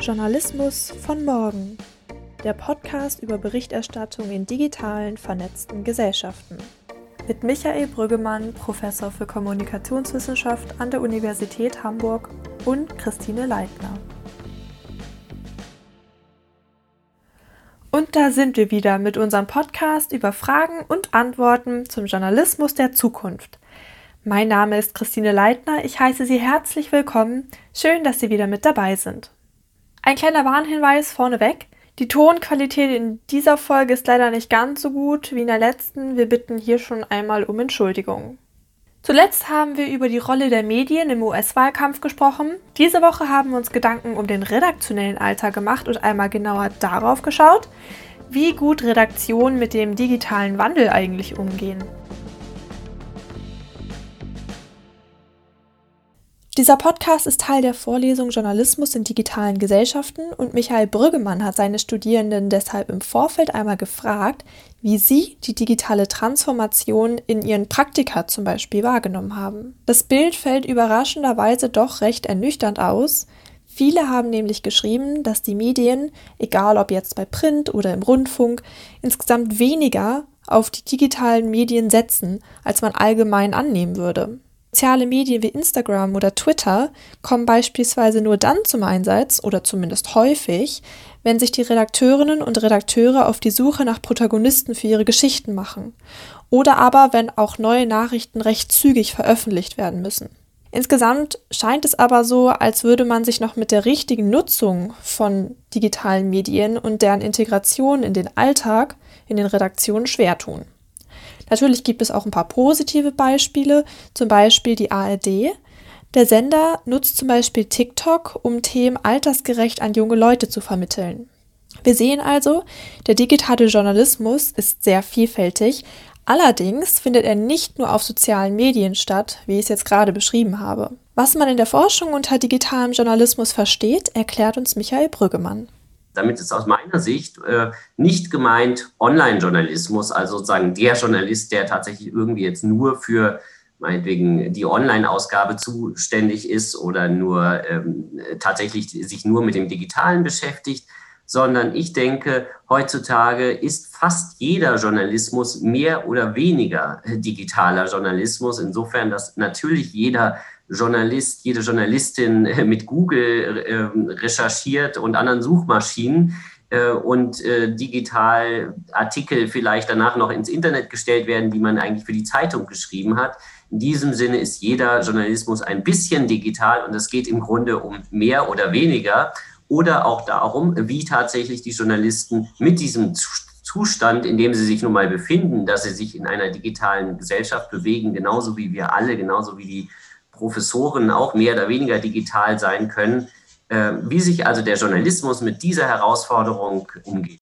Journalismus von morgen. Der Podcast über Berichterstattung in digitalen, vernetzten Gesellschaften. Mit Michael Brüggemann, Professor für Kommunikationswissenschaft an der Universität Hamburg und Christine Leitner. Und da sind wir wieder mit unserem Podcast über Fragen und Antworten zum Journalismus der Zukunft. Mein Name ist Christine Leitner. Ich heiße Sie herzlich willkommen. Schön, dass Sie wieder mit dabei sind. Ein kleiner Warnhinweis vorneweg. Die Tonqualität in dieser Folge ist leider nicht ganz so gut wie in der letzten. Wir bitten hier schon einmal um Entschuldigung. Zuletzt haben wir über die Rolle der Medien im US-Wahlkampf gesprochen. Diese Woche haben wir uns Gedanken um den redaktionellen Alltag gemacht und einmal genauer darauf geschaut, wie gut Redaktionen mit dem digitalen Wandel eigentlich umgehen. Dieser Podcast ist Teil der Vorlesung Journalismus in digitalen Gesellschaften und Michael Brüggemann hat seine Studierenden deshalb im Vorfeld einmal gefragt, wie sie die digitale Transformation in ihren Praktika zum Beispiel wahrgenommen haben. Das Bild fällt überraschenderweise doch recht ernüchternd aus. Viele haben nämlich geschrieben, dass die Medien, egal ob jetzt bei Print oder im Rundfunk, insgesamt weniger auf die digitalen Medien setzen, als man allgemein annehmen würde. Soziale Medien wie Instagram oder Twitter kommen beispielsweise nur dann zum Einsatz oder zumindest häufig, wenn sich die Redakteurinnen und Redakteure auf die Suche nach Protagonisten für ihre Geschichten machen oder aber wenn auch neue Nachrichten recht zügig veröffentlicht werden müssen. Insgesamt scheint es aber so, als würde man sich noch mit der richtigen Nutzung von digitalen Medien und deren Integration in den Alltag in den Redaktionen schwer tun. Natürlich gibt es auch ein paar positive Beispiele, zum Beispiel die ARD. Der Sender nutzt zum Beispiel TikTok, um Themen altersgerecht an junge Leute zu vermitteln. Wir sehen also, der digitale Journalismus ist sehr vielfältig, allerdings findet er nicht nur auf sozialen Medien statt, wie ich es jetzt gerade beschrieben habe. Was man in der Forschung unter digitalem Journalismus versteht, erklärt uns Michael Brüggemann. Damit ist aus meiner Sicht äh, nicht gemeint Online-Journalismus, also sozusagen der Journalist, der tatsächlich irgendwie jetzt nur für meinetwegen die Online-Ausgabe zuständig ist oder nur ähm, tatsächlich sich nur mit dem Digitalen beschäftigt, sondern ich denke, heutzutage ist fast jeder Journalismus mehr oder weniger digitaler Journalismus. Insofern, dass natürlich jeder Journalist, jede Journalistin äh, mit Google äh, recherchiert und anderen Suchmaschinen äh, und äh, digital Artikel vielleicht danach noch ins Internet gestellt werden, die man eigentlich für die Zeitung geschrieben hat. In diesem Sinne ist jeder Journalismus ein bisschen digital und es geht im Grunde um mehr oder weniger oder auch darum, wie tatsächlich die Journalisten mit diesem Zustand, in dem sie sich nun mal befinden, dass sie sich in einer digitalen Gesellschaft bewegen, genauso wie wir alle, genauso wie die Professoren auch mehr oder weniger digital sein können, äh, wie sich also der Journalismus mit dieser Herausforderung umgeht.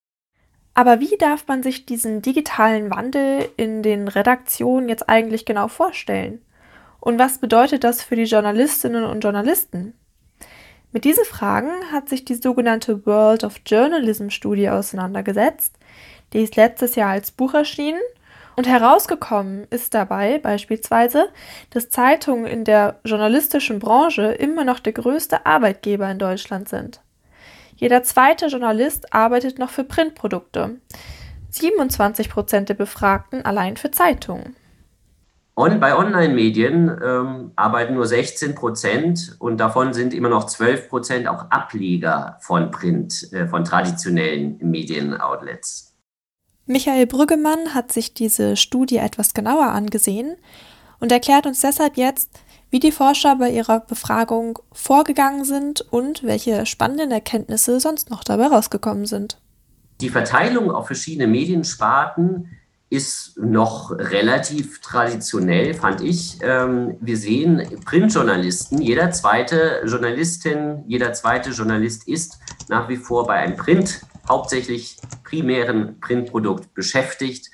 Aber wie darf man sich diesen digitalen Wandel in den Redaktionen jetzt eigentlich genau vorstellen? Und was bedeutet das für die Journalistinnen und Journalisten? Mit diesen Fragen hat sich die sogenannte World of Journalism Studie auseinandergesetzt. Die ist letztes Jahr als Buch erschienen und herausgekommen ist dabei beispielsweise, dass Zeitungen in der journalistischen Branche immer noch der größte Arbeitgeber in Deutschland sind. Jeder zweite Journalist arbeitet noch für Printprodukte. 27 Prozent der Befragten allein für Zeitungen. Und bei Online-Medien ähm, arbeiten nur 16 Prozent und davon sind immer noch 12 Prozent auch Ableger von Print, äh, von traditionellen Medienoutlets. Michael Brüggemann hat sich diese Studie etwas genauer angesehen und erklärt uns deshalb jetzt, wie die Forscher bei ihrer Befragung vorgegangen sind und welche spannenden Erkenntnisse sonst noch dabei rausgekommen sind. Die Verteilung auf verschiedene Mediensparten ist noch relativ traditionell, fand ich. Ähm, wir sehen Printjournalisten, jeder zweite Journalistin, jeder zweite Journalist ist nach wie vor bei einem Print hauptsächlich primären Printprodukt beschäftigt,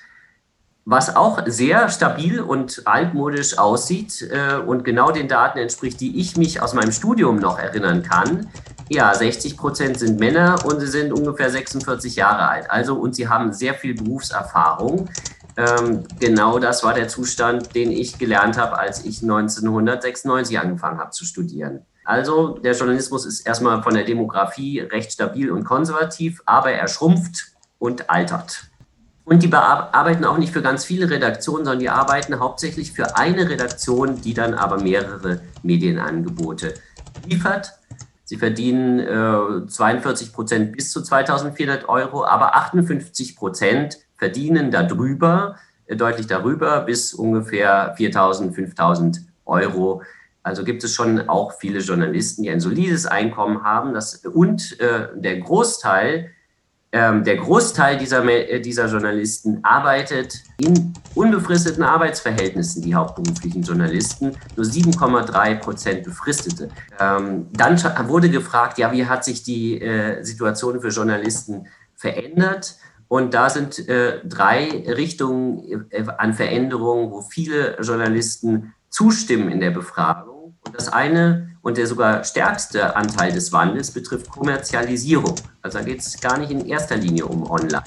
was auch sehr stabil und altmodisch aussieht äh, und genau den Daten entspricht, die ich mich aus meinem Studium noch erinnern kann. Ja, 60 Prozent sind Männer und sie sind ungefähr 46 Jahre alt. Also, und sie haben sehr viel Berufserfahrung. Ähm, genau das war der Zustand, den ich gelernt habe, als ich 1996 angefangen habe zu studieren. Also der Journalismus ist erstmal von der Demografie recht stabil und konservativ, aber er schrumpft und altert. Und die arbeiten auch nicht für ganz viele Redaktionen, sondern die arbeiten hauptsächlich für eine Redaktion, die dann aber mehrere Medienangebote liefert. Sie verdienen äh, 42 Prozent bis zu 2400 Euro, aber 58 Prozent verdienen darüber, äh, deutlich darüber, bis ungefähr 4000, 5000 Euro. Also gibt es schon auch viele Journalisten, die ein solides Einkommen haben. Das, und äh, der Großteil ähm, der Großteil dieser, äh, dieser Journalisten arbeitet in unbefristeten Arbeitsverhältnissen, die hauptberuflichen Journalisten, nur 7,3 Prozent befristete. Ähm, dann wurde gefragt, ja, wie hat sich die äh, Situation für Journalisten verändert? Und da sind äh, drei Richtungen äh, an Veränderungen, wo viele Journalisten zustimmen in der Befragung. Und das eine und der sogar stärkste Anteil des Wandels betrifft Kommerzialisierung. Also da geht es gar nicht in erster Linie um Online,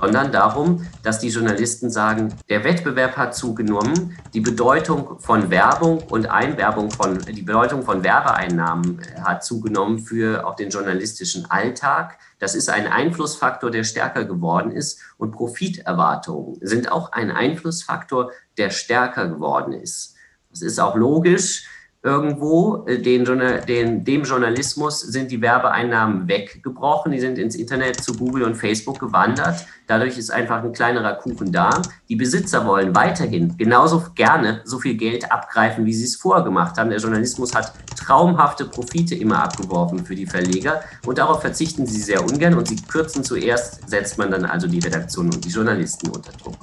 sondern darum, dass die Journalisten sagen, der Wettbewerb hat zugenommen, die Bedeutung von Werbung und Einwerbung von, die Bedeutung von Werbeeinnahmen hat zugenommen für auch den journalistischen Alltag. Das ist ein Einflussfaktor, der stärker geworden ist und Profiterwartungen sind auch ein Einflussfaktor, der stärker geworden ist. Das ist auch logisch irgendwo. Äh, den, den, dem Journalismus sind die Werbeeinnahmen weggebrochen. Die sind ins Internet zu Google und Facebook gewandert. Dadurch ist einfach ein kleinerer Kuchen da. Die Besitzer wollen weiterhin genauso gerne so viel Geld abgreifen, wie sie es vorher gemacht haben. Der Journalismus hat traumhafte Profite immer abgeworfen für die Verleger und darauf verzichten sie sehr ungern und sie kürzen zuerst, setzt man dann also die Redaktion und die Journalisten unter Druck.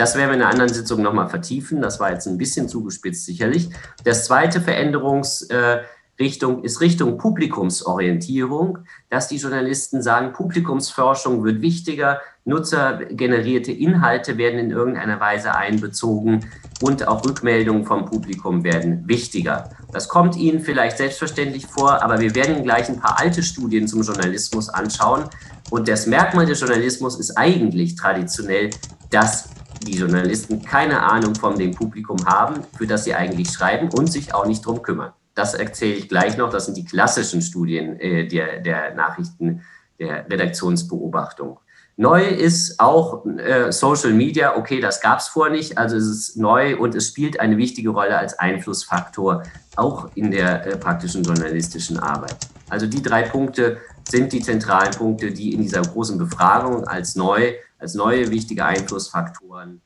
Das werden wir in einer anderen Sitzung nochmal vertiefen. Das war jetzt ein bisschen zugespitzt sicherlich. Das zweite Veränderungsrichtung ist Richtung Publikumsorientierung, dass die Journalisten sagen, Publikumsforschung wird wichtiger, nutzergenerierte Inhalte werden in irgendeiner Weise einbezogen und auch Rückmeldungen vom Publikum werden wichtiger. Das kommt Ihnen vielleicht selbstverständlich vor, aber wir werden gleich ein paar alte Studien zum Journalismus anschauen. Und das Merkmal des Journalismus ist eigentlich traditionell, dass die Journalisten keine Ahnung von dem Publikum haben, für das sie eigentlich schreiben und sich auch nicht drum kümmern. Das erzähle ich gleich noch. Das sind die klassischen Studien äh, der, der Nachrichten, der Redaktionsbeobachtung. Neu ist auch äh, Social Media. Okay, das gab es vorher nicht. Also es ist neu und es spielt eine wichtige Rolle als Einflussfaktor auch in der äh, praktischen journalistischen Arbeit. Also die drei Punkte sind die zentralen Punkte, die in dieser großen Befragung als neu als neue wichtige Einflussfaktoren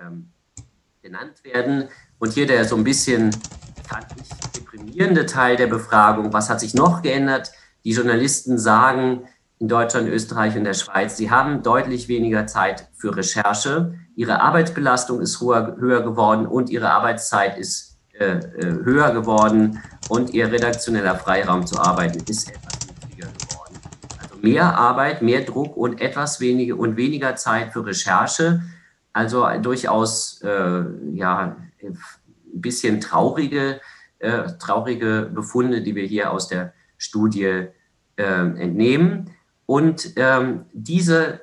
ähm, genannt werden. Und hier der so ein bisschen, fand ich, deprimierende Teil der Befragung. Was hat sich noch geändert? Die Journalisten sagen in Deutschland, Österreich und der Schweiz, sie haben deutlich weniger Zeit für Recherche. Ihre Arbeitsbelastung ist höher, höher geworden und ihre Arbeitszeit ist äh, äh höher geworden und ihr redaktioneller Freiraum zu arbeiten ist etwas mehr Arbeit, mehr Druck und etwas weniger und weniger Zeit für Recherche. Also durchaus äh, ja, ein bisschen traurige, äh, traurige Befunde, die wir hier aus der Studie äh, entnehmen. Und ähm, diese,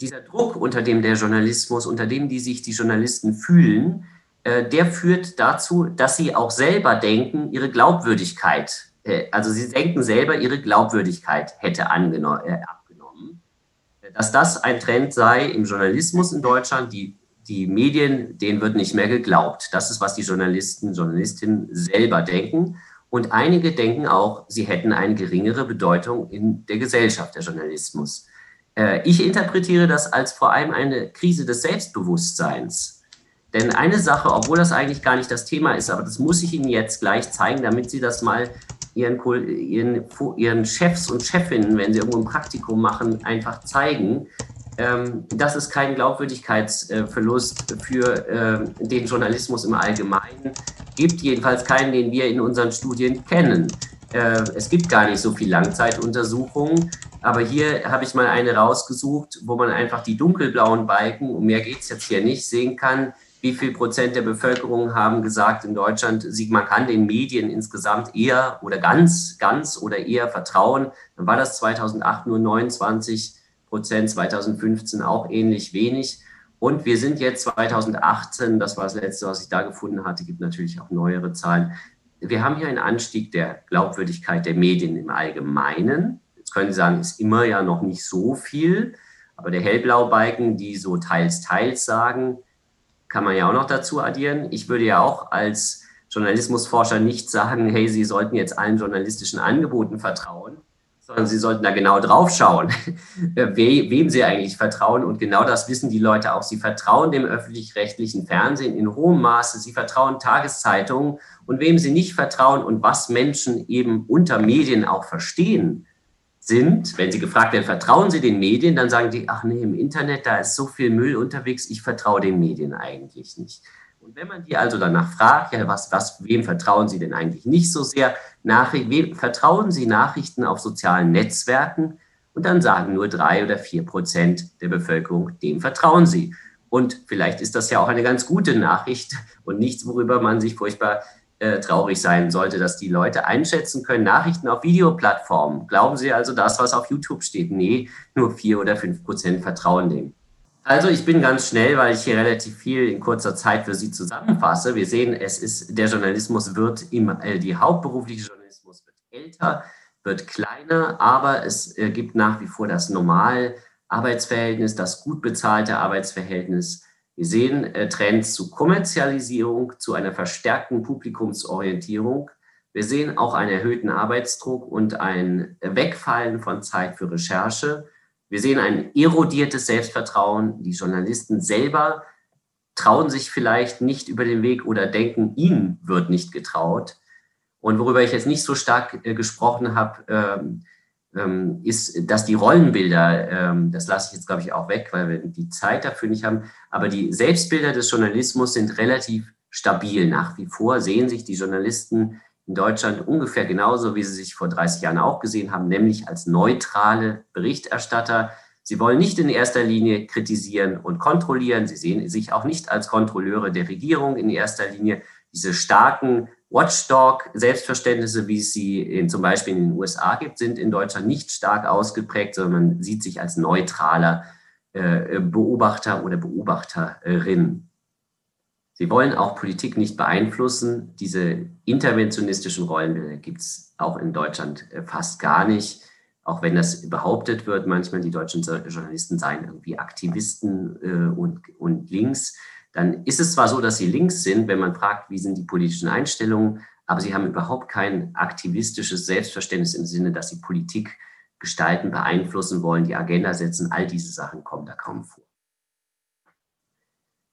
dieser Druck, unter dem der Journalismus, unter dem die sich die Journalisten fühlen, äh, der führt dazu, dass sie auch selber denken, ihre Glaubwürdigkeit also sie denken selber, ihre Glaubwürdigkeit hätte äh, abgenommen. Dass das ein Trend sei im Journalismus in Deutschland, die, die Medien, denen wird nicht mehr geglaubt. Das ist, was die Journalisten, Journalistinnen selber denken. Und einige denken auch, sie hätten eine geringere Bedeutung in der Gesellschaft, der Journalismus. Äh, ich interpretiere das als vor allem eine Krise des Selbstbewusstseins. Denn eine Sache, obwohl das eigentlich gar nicht das Thema ist, aber das muss ich Ihnen jetzt gleich zeigen, damit Sie das mal ihren, ihren, ihren Chefs und Chefinnen, wenn sie irgendwo ein Praktikum machen, einfach zeigen, ähm, dass es keinen Glaubwürdigkeitsverlust für äh, den Journalismus im Allgemeinen. Gibt, jedenfalls keinen, den wir in unseren Studien kennen. Äh, es gibt gar nicht so viel Langzeituntersuchungen, aber hier habe ich mal eine rausgesucht, wo man einfach die dunkelblauen Balken, um mehr geht es jetzt hier nicht, sehen kann, wie viel Prozent der Bevölkerung haben gesagt in Deutschland, man kann den Medien insgesamt eher oder ganz, ganz oder eher vertrauen. Dann war das 2008 nur 29 Prozent, 2015 auch ähnlich wenig. Und wir sind jetzt 2018, das war das letzte, was ich da gefunden hatte, gibt natürlich auch neuere Zahlen, wir haben hier einen Anstieg der Glaubwürdigkeit der Medien im Allgemeinen. Jetzt können Sie sagen, ist immer ja noch nicht so viel, aber der Hellblau-Balken, die so teils, teils sagen, kann man ja auch noch dazu addieren. Ich würde ja auch als Journalismusforscher nicht sagen, hey, Sie sollten jetzt allen journalistischen Angeboten vertrauen, sondern Sie sollten da genau drauf schauen, wem Sie eigentlich vertrauen. Und genau das wissen die Leute auch. Sie vertrauen dem öffentlich-rechtlichen Fernsehen in hohem Maße. Sie vertrauen Tageszeitungen. Und wem Sie nicht vertrauen und was Menschen eben unter Medien auch verstehen, sind, wenn sie gefragt werden, vertrauen Sie den Medien, dann sagen die, ach nee, im Internet, da ist so viel Müll unterwegs, ich vertraue den Medien eigentlich nicht. Und wenn man die also danach fragt, ja, was, was, wem vertrauen Sie denn eigentlich nicht so sehr? Nachricht, wem vertrauen Sie Nachrichten auf sozialen Netzwerken? Und dann sagen nur drei oder vier Prozent der Bevölkerung, dem vertrauen sie. Und vielleicht ist das ja auch eine ganz gute Nachricht und nichts, worüber man sich furchtbar äh, traurig sein sollte, dass die Leute einschätzen können, Nachrichten auf Videoplattformen. Glauben Sie also das, was auf YouTube steht? Nee, nur vier oder fünf Prozent vertrauen dem. Also ich bin ganz schnell, weil ich hier relativ viel in kurzer Zeit für Sie zusammenfasse. Wir sehen, es ist, der Journalismus wird im, äh, die hauptberufliche Journalismus wird älter, wird kleiner, aber es äh, gibt nach wie vor das Normal Arbeitsverhältnis, das gut bezahlte Arbeitsverhältnis wir sehen äh, Trends zu Kommerzialisierung, zu einer verstärkten Publikumsorientierung. Wir sehen auch einen erhöhten Arbeitsdruck und ein Wegfallen von Zeit für Recherche. Wir sehen ein erodiertes Selbstvertrauen. Die Journalisten selber trauen sich vielleicht nicht über den Weg oder denken, ihnen wird nicht getraut. Und worüber ich jetzt nicht so stark äh, gesprochen habe, ähm, ist, dass die Rollenbilder, ähm, das lasse ich jetzt, glaube ich, auch weg, weil wir die Zeit dafür nicht haben, aber die Selbstbilder des Journalismus sind relativ stabil. Nach wie vor sehen sich die Journalisten in Deutschland ungefähr genauso, wie sie sich vor 30 Jahren auch gesehen haben, nämlich als neutrale Berichterstatter. Sie wollen nicht in erster Linie kritisieren und kontrollieren. Sie sehen sich auch nicht als Kontrolleure der Regierung in erster Linie. Diese starken Watchdog-Selbstverständnisse, wie es sie in, zum Beispiel in den USA gibt, sind in Deutschland nicht stark ausgeprägt, sondern man sieht sich als neutraler äh, Beobachter oder Beobachterin. Sie wollen auch Politik nicht beeinflussen. Diese interventionistischen Rollenbilder gibt es auch in Deutschland äh, fast gar nicht. Auch wenn das behauptet wird, manchmal die deutschen Journalisten seien irgendwie Aktivisten äh, und, und links dann ist es zwar so, dass sie links sind, wenn man fragt, wie sind die politischen Einstellungen, aber sie haben überhaupt kein aktivistisches Selbstverständnis im Sinne, dass sie Politik gestalten, beeinflussen wollen, die Agenda setzen. All diese Sachen kommen da kaum vor.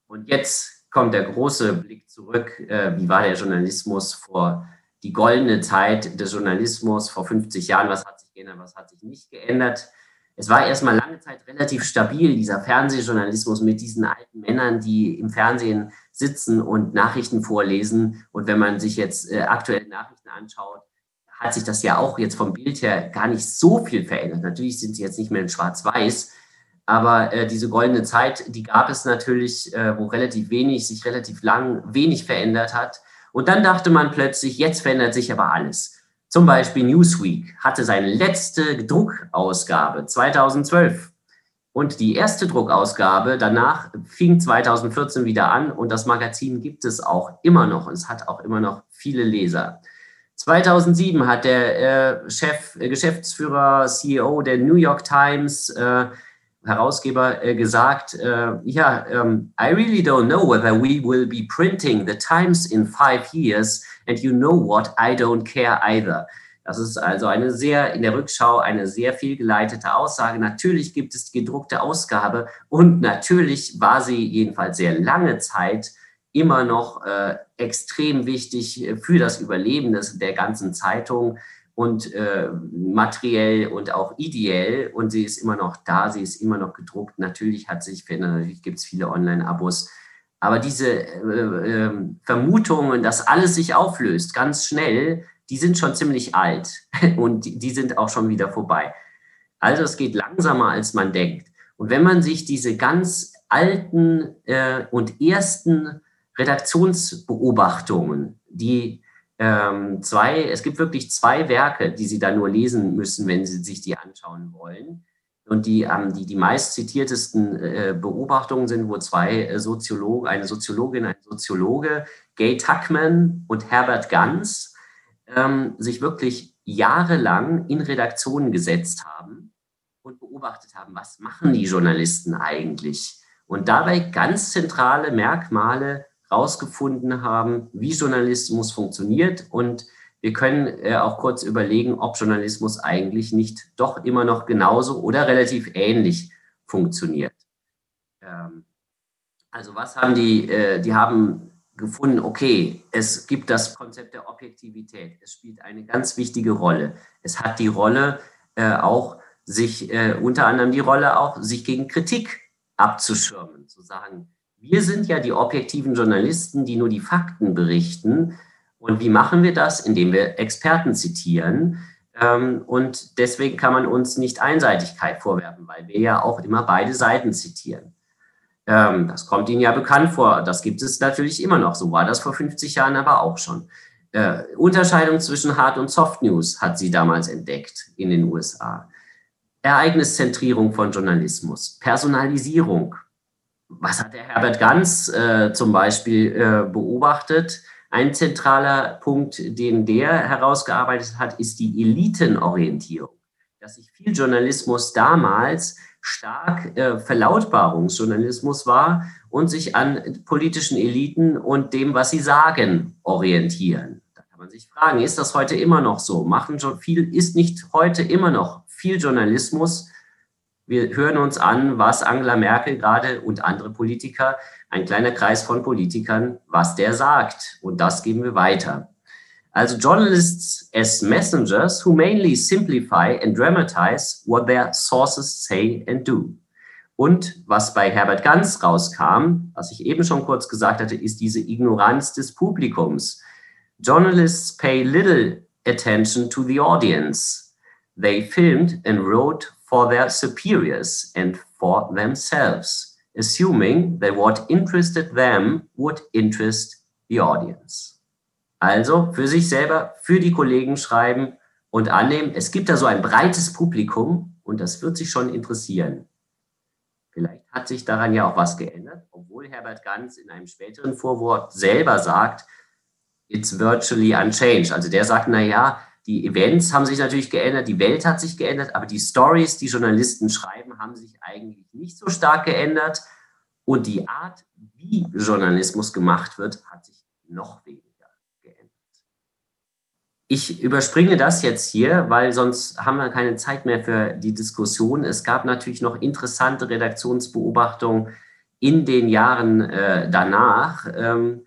Und jetzt kommt der große Blick zurück. Äh, wie war der Journalismus vor die goldene Zeit des Journalismus vor 50 Jahren? Was hat sich geändert, was hat sich nicht geändert? Es war erstmal lange Zeit relativ stabil, dieser Fernsehjournalismus mit diesen alten Männern, die im Fernsehen sitzen und Nachrichten vorlesen. Und wenn man sich jetzt äh, aktuelle Nachrichten anschaut, hat sich das ja auch jetzt vom Bild her gar nicht so viel verändert. Natürlich sind sie jetzt nicht mehr in Schwarz-Weiß, aber äh, diese goldene Zeit, die gab es natürlich, äh, wo relativ wenig, sich relativ lang wenig verändert hat. Und dann dachte man plötzlich, jetzt verändert sich aber alles. Zum Beispiel Newsweek hatte seine letzte Druckausgabe 2012 und die erste Druckausgabe danach fing 2014 wieder an und das Magazin gibt es auch immer noch. Und es hat auch immer noch viele Leser. 2007 hat der äh, Chef, äh, Geschäftsführer, CEO der New York Times, äh, Herausgeber, äh, gesagt, äh, ja, um, I really don't know whether we will be printing the Times in five years and you know what, I don't care either. Das ist also eine sehr, in der Rückschau eine sehr viel geleitete Aussage. Natürlich gibt es die gedruckte Ausgabe und natürlich war sie jedenfalls sehr lange Zeit immer noch äh, extrem wichtig für das Überleben des, der ganzen Zeitung und äh, materiell und auch ideell. Und sie ist immer noch da, sie ist immer noch gedruckt. Natürlich hat sich natürlich gibt es viele Online-Abos. Aber diese äh, äh, Vermutungen, dass alles sich auflöst, ganz schnell, die sind schon ziemlich alt und die, die sind auch schon wieder vorbei. Also es geht langsamer, als man denkt. Und wenn man sich diese ganz alten äh, und ersten Redaktionsbeobachtungen, die ähm, zwei, es gibt wirklich zwei Werke, die Sie da nur lesen müssen, wenn Sie sich die anschauen wollen. Und die, ähm, die, die meist zitiertesten äh, Beobachtungen sind, wo zwei äh, Soziologen, eine Soziologin, ein Soziologe, Gay Tuckman und Herbert Ganz, ähm, sich wirklich jahrelang in Redaktionen gesetzt haben und beobachtet haben, was machen die Journalisten eigentlich? Und dabei ganz zentrale Merkmale herausgefunden haben, wie Journalismus funktioniert. Und wir können äh, auch kurz überlegen, ob Journalismus eigentlich nicht doch immer noch genauso oder relativ ähnlich funktioniert. Ähm, also was haben die, äh, die haben gefunden, okay, es gibt das Konzept der Objektivität. Es spielt eine ganz wichtige Rolle. Es hat die Rolle äh, auch, sich äh, unter anderem die Rolle auch, sich gegen Kritik abzuschirmen, zu sagen, wir sind ja die objektiven Journalisten, die nur die Fakten berichten. Und wie machen wir das? Indem wir Experten zitieren. Ähm, und deswegen kann man uns nicht Einseitigkeit vorwerfen, weil wir ja auch immer beide Seiten zitieren. Ähm, das kommt Ihnen ja bekannt vor. Das gibt es natürlich immer noch. So war das vor 50 Jahren aber auch schon. Äh, Unterscheidung zwischen Hard und Soft News hat sie damals entdeckt in den USA. Ereigniszentrierung von Journalismus, Personalisierung. Was hat der Herbert Ganz äh, zum Beispiel äh, beobachtet? Ein zentraler Punkt, den der herausgearbeitet hat, ist die Elitenorientierung. Dass sich viel Journalismus damals stark äh, Verlautbarungsjournalismus war und sich an politischen Eliten und dem, was sie sagen, orientieren. Da kann man sich fragen, ist das heute immer noch so? Machen schon viel, ist nicht heute immer noch viel Journalismus? Wir hören uns an, was Angela Merkel gerade und andere Politiker, ein kleiner Kreis von Politikern, was der sagt. Und das geben wir weiter. Also journalists as messengers who mainly simplify and dramatize what their sources say and do. Und was bei Herbert Ganz rauskam, was ich eben schon kurz gesagt hatte, ist diese Ignoranz des Publikums. Journalists pay little attention to the audience. They filmed and wrote for their superiors and for themselves, assuming that what interested them would interest the audience. Also für sich selber, für die Kollegen schreiben und annehmen. Es gibt da so ein breites Publikum und das wird sich schon interessieren. Vielleicht hat sich daran ja auch was geändert, obwohl Herbert Ganz in einem späteren Vorwort selber sagt, it's virtually unchanged. Also der sagt, na ja, die Events haben sich natürlich geändert, die Welt hat sich geändert, aber die Stories, die Journalisten schreiben, haben sich eigentlich nicht so stark geändert und die Art, wie Journalismus gemacht wird, hat sich noch weniger. Ich überspringe das jetzt hier, weil sonst haben wir keine Zeit mehr für die Diskussion. Es gab natürlich noch interessante Redaktionsbeobachtungen in den Jahren äh, danach. Ähm,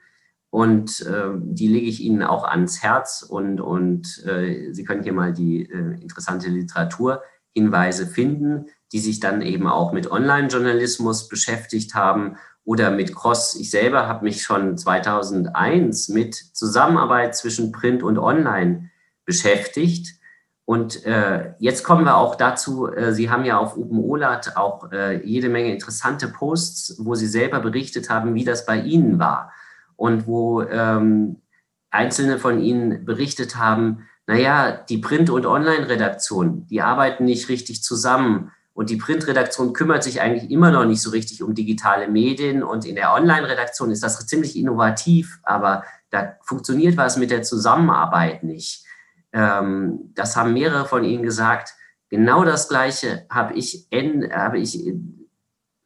und äh, die lege ich Ihnen auch ans Herz. Und, und äh, Sie können hier mal die äh, interessante Literaturhinweise finden, die sich dann eben auch mit Online-Journalismus beschäftigt haben oder mit Cross. Ich selber habe mich schon 2001 mit Zusammenarbeit zwischen Print und Online beschäftigt. Und äh, jetzt kommen wir auch dazu, äh, Sie haben ja auf Open Olat auch äh, jede Menge interessante Posts, wo Sie selber berichtet haben, wie das bei Ihnen war. Und wo ähm, einzelne von Ihnen berichtet haben, naja, die Print- und Online-Redaktion, die arbeiten nicht richtig zusammen. Und die Printredaktion kümmert sich eigentlich immer noch nicht so richtig um digitale Medien. Und in der Online-Redaktion ist das ziemlich innovativ, aber da funktioniert was mit der Zusammenarbeit nicht. Ähm, das haben mehrere von Ihnen gesagt. Genau das Gleiche habe ich, in, habe ich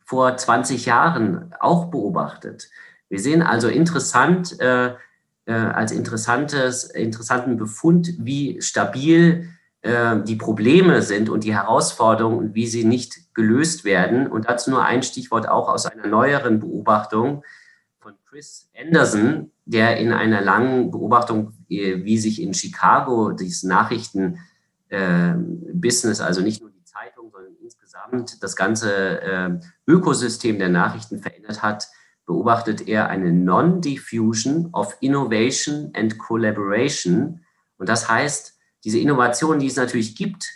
vor 20 Jahren auch beobachtet. Wir sehen also interessant, äh, äh, als interessantes, interessanten Befund, wie stabil äh, die Probleme sind und die Herausforderungen und wie sie nicht gelöst werden. Und dazu nur ein Stichwort auch aus einer neueren Beobachtung von Chris Anderson, der in einer langen Beobachtung, äh, wie sich in Chicago dieses Nachrichtenbusiness, also nicht nur die Zeitung, sondern insgesamt das ganze Ökosystem der Nachrichten verändert hat, beobachtet er eine Non-Diffusion of Innovation and Collaboration. Und das heißt, diese Innovationen, die es natürlich gibt,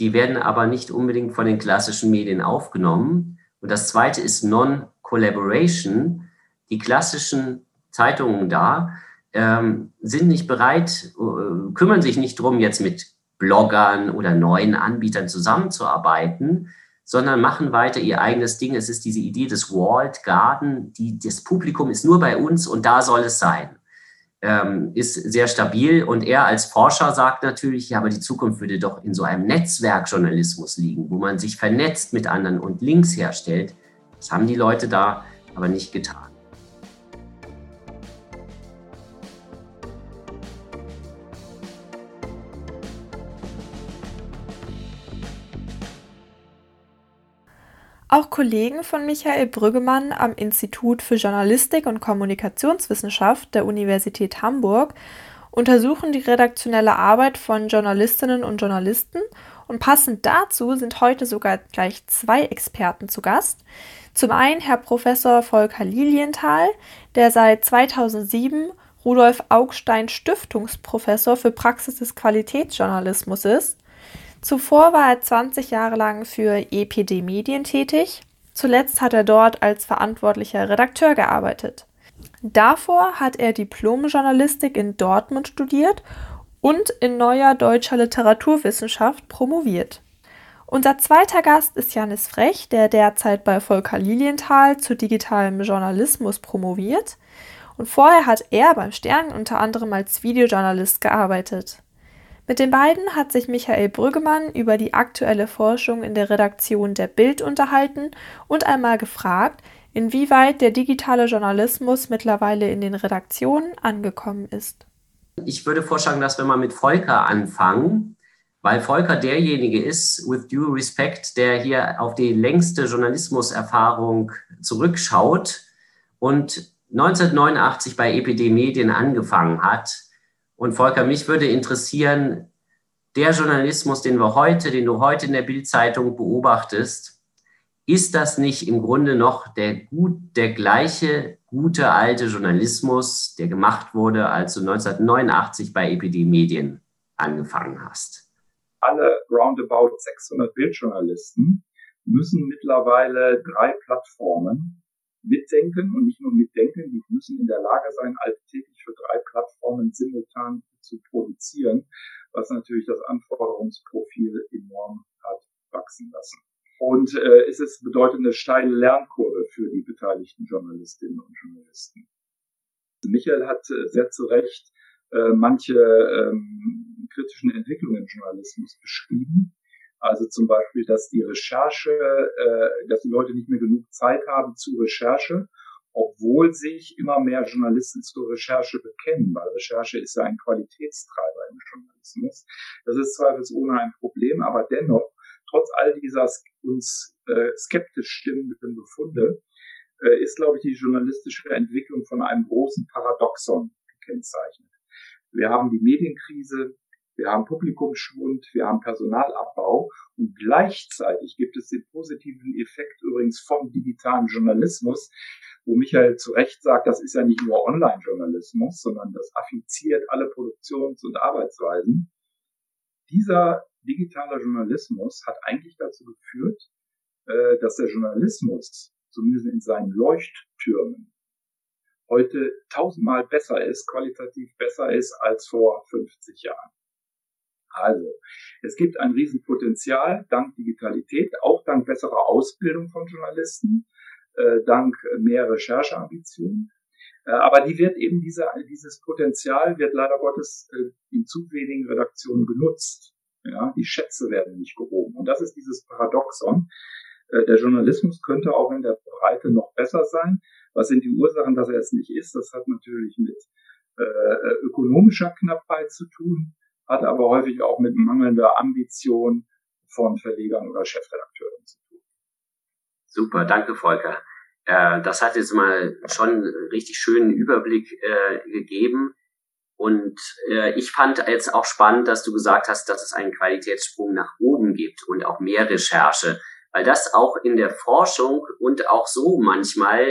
die werden aber nicht unbedingt von den klassischen Medien aufgenommen. Und das zweite ist Non-Collaboration. Die klassischen Zeitungen da ähm, sind nicht bereit, äh, kümmern sich nicht darum, jetzt mit Bloggern oder neuen Anbietern zusammenzuarbeiten, sondern machen weiter ihr eigenes Ding. Es ist diese Idee des Walled Garden, die, das Publikum ist nur bei uns und da soll es sein. ähm, ist sehr stabil. Und er als Forscher sagt natürlich, ja, aber die Zukunft würde doch in so einem Netzwerkjournalismus liegen, wo man sich vernetzt mit anderen und Links herstellt. Das haben die Leute da aber nicht getan. Auch Kollegen von Michael Brüggemann am Institut für Journalistik und Kommunikationswissenschaft der Universität Hamburg untersuchen die redaktionelle Arbeit von Journalistinnen und Journalisten und passend dazu sind heute sogar gleich zwei Experten zu Gast. Zum einen Herr Professor Volker Lilienthal, der seit 2007 Rudolf Augstein Stiftungsprofessor für Praxis des Qualitätsjournalismus ist Zuvor war er 20 Jahre lang für EPD Medien tätig. Zuletzt hat er dort als verantwortlicher Redakteur gearbeitet. Davor hat er Diplomjournalistik in Dortmund studiert und in neuer deutscher Literaturwissenschaft promoviert. Unser zweiter Gast ist Janis Frech, der derzeit bei Volker Lilienthal zu digitalem Journalismus promoviert. Und vorher hat er beim Stern unter anderem als Videojournalist gearbeitet. Mit den beiden hat sich Michael Brüggemann über die aktuelle Forschung in der Redaktion der Bild unterhalten und einmal gefragt, inwieweit der digitale Journalismus mittlerweile in den Redaktionen angekommen ist. Ich würde vorschlagen, dass wir mal mit Volker anfangen, weil Volker derjenige ist, with due respect, der hier auf die längste Journalismuserfahrung zurückschaut und 1989 bei EPD Medien angefangen hat und Volker, mich würde interessieren, der Journalismus, den wir heute, den du heute in der Bildzeitung beobachtest, ist das nicht im Grunde noch der gut, der gleiche gute alte Journalismus, der gemacht wurde, als du 1989 bei EPD Medien angefangen hast? Alle roundabout 600 Bildjournalisten müssen mittlerweile drei Plattformen mitdenken und nicht nur mitdenken, die müssen in der Lage sein, alltäglich für drei Plattformen simultan zu produzieren, was natürlich das Anforderungsprofil enorm hat wachsen lassen. Und äh, es ist bedeutet eine steile Lernkurve für die beteiligten Journalistinnen und Journalisten. Michael hat äh, sehr zu Recht äh, manche ähm, kritischen Entwicklungen im Journalismus beschrieben. Also zum Beispiel, dass die Recherche, äh, dass die Leute nicht mehr genug Zeit haben zur Recherche, obwohl sich immer mehr Journalisten zur Recherche bekennen, weil Recherche ist ja ein Qualitätstreiber im Journalismus. Das ist zweifelsohne ein Problem, aber dennoch, trotz all dieser uns äh, skeptisch stimmenden Befunde, äh, ist, glaube ich, die journalistische Entwicklung von einem großen Paradoxon gekennzeichnet. Wir haben die Medienkrise, wir haben Publikumsschwund, wir haben Personalabbau und gleichzeitig gibt es den positiven Effekt übrigens vom digitalen Journalismus, wo Michael zu Recht sagt, das ist ja nicht nur Online-Journalismus, sondern das affiziert alle Produktions- und Arbeitsweisen. Dieser digitale Journalismus hat eigentlich dazu geführt, äh, dass der Journalismus, zumindest in seinen Leuchttürmen, heute tausendmal besser ist, qualitativ besser ist als vor 50 Jahren. Also, es gibt ein Riesenpotenzial dank Digitalität, auch dank besserer Ausbildung von Journalisten, äh, dank mehr Rechercheambitionen. Äh, aber die wird eben diese, dieses Potenzial wird leider Gottes äh, in zu wenigen Redaktionen genutzt. Ja, die Schätze werden nicht gehoben. Und das ist dieses Paradoxon. Äh, der Journalismus könnte auch in der Breite noch besser sein. Was sind die Ursachen, dass er es nicht ist? Das hat natürlich mit äh, ökonomischer Knappheit zu tun hat aber häufig auch mit mangelnder Ambition von Verlegern oder Chefredakteuren zu tun. Super, danke Volker. Äh, das hat jetzt mal schon einen richtig schönen Überblick äh, gegeben. Und äh, ich fand jetzt auch spannend, dass du gesagt hast, dass es einen Qualitätssprung nach oben gibt und auch mehr Recherche, weil das auch in der Forschung und auch so manchmal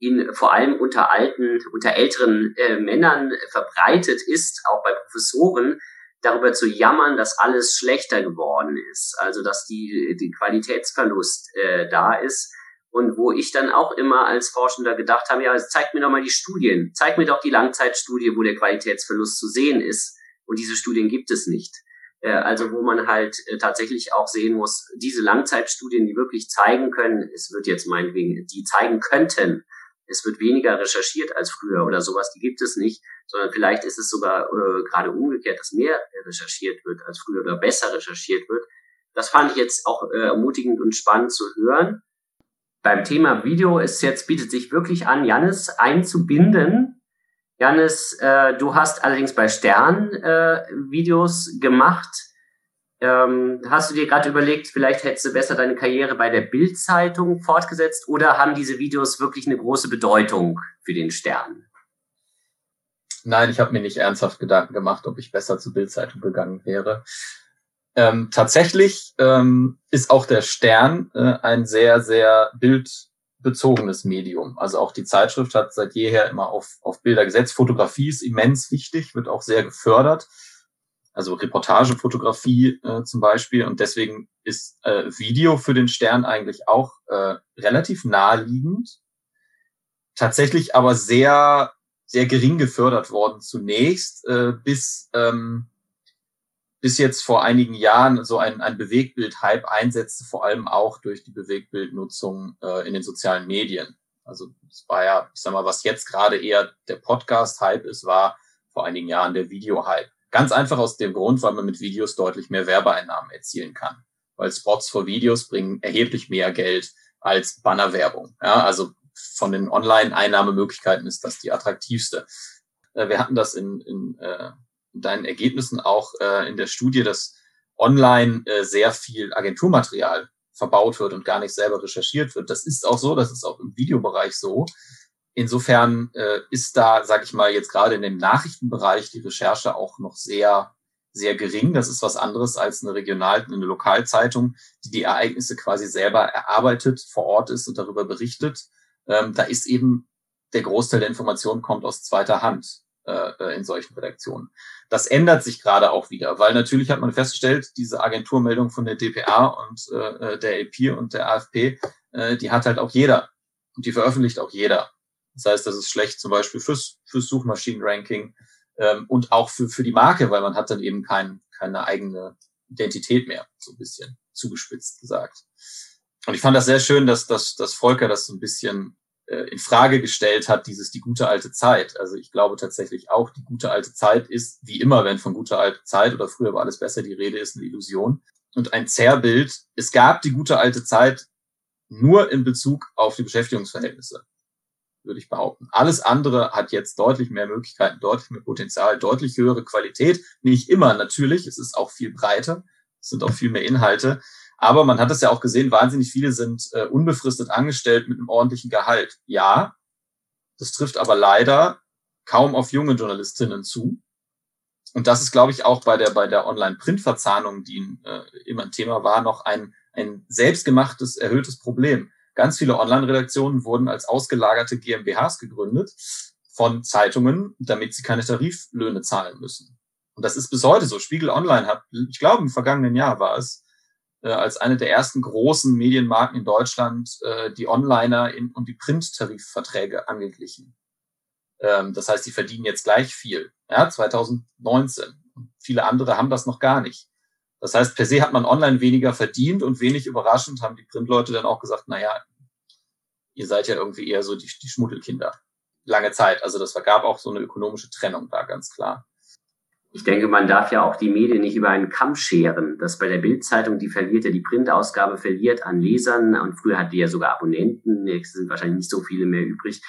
in vor allem unter alten, unter älteren äh, Männern verbreitet ist, auch bei Professoren, darüber zu jammern, dass alles schlechter geworden ist, also dass die, die Qualitätsverlust äh, da ist. Und wo ich dann auch immer als Forschender gedacht habe, ja, zeig mir doch mal die Studien, zeig mir doch die Langzeitstudie, wo der Qualitätsverlust zu sehen ist. Und diese Studien gibt es nicht. Äh, also wo man halt äh, tatsächlich auch sehen muss, diese Langzeitstudien, die wirklich zeigen können, es wird jetzt meinetwegen, die zeigen könnten, es wird weniger recherchiert als früher oder sowas, die gibt es nicht, sondern vielleicht ist es sogar äh, gerade umgekehrt, dass mehr recherchiert wird als früher oder besser recherchiert wird. Das fand ich jetzt auch äh, ermutigend und spannend zu hören. Beim Thema Video ist jetzt bietet sich wirklich an, Jannis einzubinden. Jannis, äh, du hast allerdings bei Stern äh, Videos gemacht. Ähm, hast du dir gerade überlegt, vielleicht hättest du besser deine Karriere bei der Bild-Zeitung fortgesetzt oder haben diese Videos wirklich eine große Bedeutung für den Stern? Nein, ich habe mir nicht ernsthaft Gedanken gemacht, ob ich besser zur Bild-Zeitung gegangen wäre. Ähm, tatsächlich ähm, ist auch der Stern äh, ein sehr, sehr bildbezogenes Medium. Also auch die Zeitschrift hat seit jeher immer auf, auf Bilder gesetzt. Fotografie ist immens wichtig, wird auch sehr gefördert also Reportagefotografie äh, zum Beispiel. Und deswegen ist äh, Video für den Stern eigentlich auch äh, relativ naheliegend. Tatsächlich aber sehr, sehr gering gefördert worden zunächst, äh, bis, ähm, bis jetzt vor einigen Jahren so ein, ein Bewegtbild-Hype einsetzte, vor allem auch durch die Bewegtbildnutzung äh, in den sozialen Medien. Also es war ja, ich sag mal, was jetzt gerade eher der Podcast-Hype ist, war vor einigen Jahren der Video-Hype. Ganz einfach aus dem Grund, weil man mit Videos deutlich mehr Werbeeinnahmen erzielen kann. Weil Spots vor Videos bringen erheblich mehr Geld als Bannerwerbung. Ja, also von den Online-Einnahmemöglichkeiten ist das die attraktivste. Äh, wir hatten das in, in, äh, in deinen Ergebnissen auch äh, in der Studie, dass online äh, sehr viel Agenturmaterial verbaut wird und gar nicht selber recherchiert wird. Das ist auch so, das ist auch im Videobereich so. Insofern äh, ist da, sage ich mal, jetzt gerade in dem Nachrichtenbereich die Recherche auch noch sehr, sehr gering. Das ist was anderes als eine Regional-, eine Lokalzeitung, die die Ereignisse quasi selber erarbeitet, vor Ort ist und darüber berichtet. Ähm, da ist eben der Großteil der Informationen kommt aus zweiter Hand äh, äh in solchen Redaktionen. Das ändert sich gerade auch wieder, weil natürlich hat man festgestellt, diese Agenturmeldung von der DPA und äh, äh der EP und der AFP, äh, die hat halt auch jeder und die veröffentlicht auch jeder. Das heißt, das ist schlecht zum Beispiel fürs, fürs Suchmaschinenranking ähm, und auch für, für die Marke, weil man hat dann eben kein, keine eigene Identität mehr, so ein bisschen zugespitzt gesagt. Und ich fand das sehr schön, dass, dass, dass Volker das so ein bisschen äh, in Frage gestellt hat, dieses die gute alte Zeit. Also ich glaube tatsächlich auch, die gute alte Zeit ist, wie immer, wenn von guter alte Zeit oder früher war alles besser, die Rede ist eine Illusion. Und ein Zerrbild, es gab die gute alte Zeit nur in Bezug auf die Beschäftigungsverhältnisse würde ich behaupten. Alles andere hat jetzt deutlich mehr Möglichkeiten, deutlich mehr Potenzial, deutlich höhere Qualität. Nicht immer natürlich, es ist auch viel breiter, es sind auch viel mehr Inhalte. Aber man hat es ja auch gesehen, wahnsinnig viele sind äh, unbefristet angestellt mit einem ordentlichen Gehalt. Ja, das trifft aber leider kaum auf junge Journalistinnen zu. Und das ist, glaube ich, auch bei der, bei der Online-Print-Verzahnung, die äh, immer ein Thema war, noch ein, ein selbstgemachtes, erhöhtes Problem Ganz viele Online-Redaktionen wurden als ausgelagerte GmbHs gegründet von Zeitungen, damit sie keine Tariflöhne zahlen müssen. Und das ist bis heute so. Spiegel Online hat, ich glaube, im vergangenen Jahr war es, äh, als eine der ersten großen Medienmarken in Deutschland äh, die Onliner in, und die Print-Tarifverträge angeglichen. Ähm, das heißt, die verdienen jetzt gleich viel. Ja, 2019. Und viele andere haben das noch gar nicht. Das heißt, per se hat man online weniger verdient und wenig überraschend haben die Printleute dann auch gesagt, naja, ihr seid ja irgendwie eher so die, die Schmuddelkinder. Lange Zeit. Also das gab auch so eine ökonomische Trennung da, ganz klar. Ich denke, man darf ja auch die Medien nicht über einen Kamm scheren. Das bei der Bildzeitung, die verliert ja, die Printausgabe verliert an Lesern und früher hat die ja sogar Abonnenten. Jetzt sind wahrscheinlich nicht so viele mehr übrig.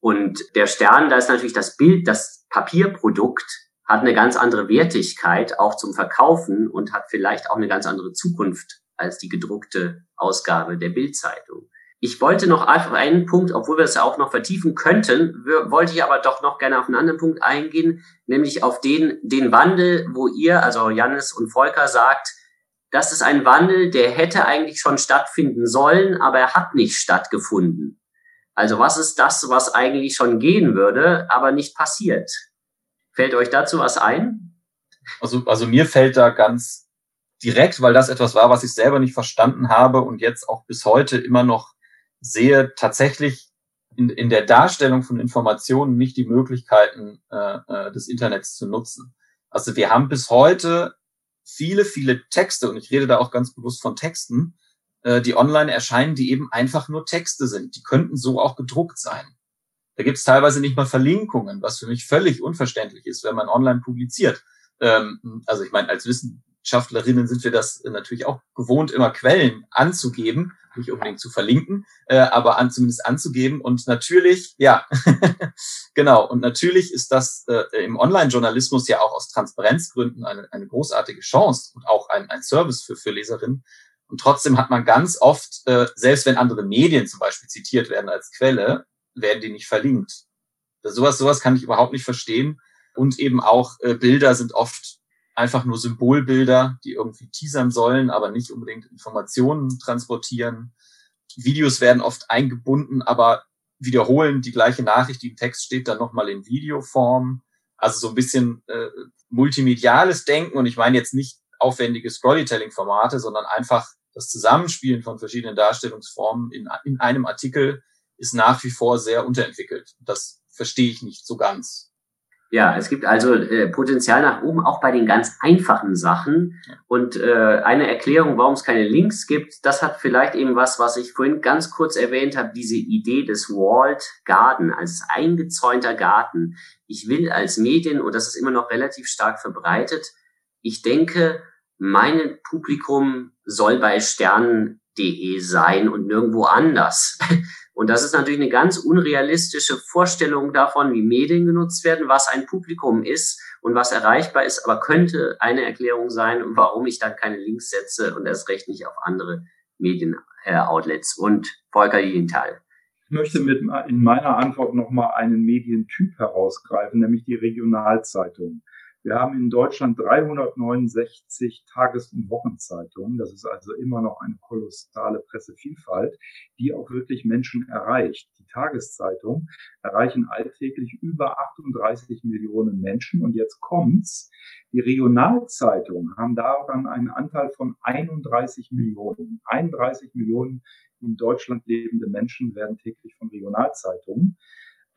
Und der Stern, da ist natürlich das Bild, das Papierprodukt hat eine ganz andere Wertigkeit auch zum Verkaufen und hat vielleicht auch eine ganz andere Zukunft als die gedruckte Ausgabe der Bildzeitung. Ich wollte noch einfach einen Punkt, obwohl wir es ja auch noch vertiefen könnten, wollte ich aber doch noch gerne auf einen anderen Punkt eingehen, nämlich auf den, den Wandel, wo ihr, also Jannis und Volker sagt, das ist ein Wandel, der hätte eigentlich schon stattfinden sollen, aber er hat nicht stattgefunden. Also was ist das, was eigentlich schon gehen würde, aber nicht passiert? Fällt euch dazu was ein? Also, also mir fällt da ganz direkt, weil das etwas war, was ich selber nicht verstanden habe und jetzt auch bis heute immer noch sehe, tatsächlich in, in der Darstellung von Informationen nicht die Möglichkeiten äh, äh, des Internets zu nutzen. Also wir haben bis heute viele, viele Texte, und ich rede da auch ganz bewusst von Texten, äh, die online erscheinen, die eben einfach nur Texte sind. Die könnten so auch gedruckt sein. Da gibt es teilweise nicht mal Verlinkungen, was für mich völlig unverständlich ist, wenn man online publiziert. Ähm, also ich meine, als Wissenschaftlerinnen sind wir das natürlich auch gewohnt, immer Quellen anzugeben, nicht unbedingt zu verlinken, äh, aber an, zumindest anzugeben. Und natürlich, ja, genau, und natürlich ist das äh, im Online-Journalismus ja auch aus Transparenzgründen eine, eine großartige Chance und auch ein, ein Service für, für Leserinnen. Und trotzdem hat man ganz oft, äh, selbst wenn andere Medien zum Beispiel zitiert werden als Quelle, werden die nicht verlinkt. Sowas, sowas kann ich überhaupt nicht verstehen. Und eben auch äh, Bilder sind oft einfach nur Symbolbilder, die irgendwie teasern sollen, aber nicht unbedingt Informationen transportieren. Videos werden oft eingebunden, aber wiederholen die gleiche Nachricht, die im Text steht, dann nochmal in Videoform. Also so ein bisschen äh, multimediales Denken. Und ich meine jetzt nicht aufwendige Storytelling-Formate, sondern einfach das Zusammenspielen von verschiedenen Darstellungsformen in, in einem Artikel ist nach wie vor sehr unterentwickelt. Das verstehe ich nicht so ganz. Ja, es gibt also äh, Potenzial nach oben, auch bei den ganz einfachen Sachen. Und äh, eine Erklärung, warum es keine Links gibt, das hat vielleicht eben was, was ich vorhin ganz kurz erwähnt habe, diese Idee des Walled Garden, als eingezäunter Garten. Ich will als Medien, und das ist immer noch relativ stark verbreitet, ich denke, mein Publikum soll bei sternen.de sein und nirgendwo anders. Und das ist natürlich eine ganz unrealistische Vorstellung davon, wie Medien genutzt werden, was ein Publikum ist und was erreichbar ist, aber könnte eine Erklärung sein, warum ich dann keine Links setze und erst recht nicht auf andere Medien-Outlets. Und Volker Lilienthal. Ich möchte mit in meiner Antwort nochmal einen Medientyp herausgreifen, nämlich die Regionalzeitung. Wir haben in Deutschland 369 Tages- und Wochenzeitungen. Das ist also immer noch eine kolossale Pressevielfalt, die auch wirklich Menschen erreicht. Die Tageszeitungen erreichen alltäglich über 38 Millionen Menschen. Und jetzt kommt's. Die Regionalzeitungen haben daran einen Anteil von 31 Millionen. 31 Millionen in Deutschland lebende Menschen werden täglich von Regionalzeitungen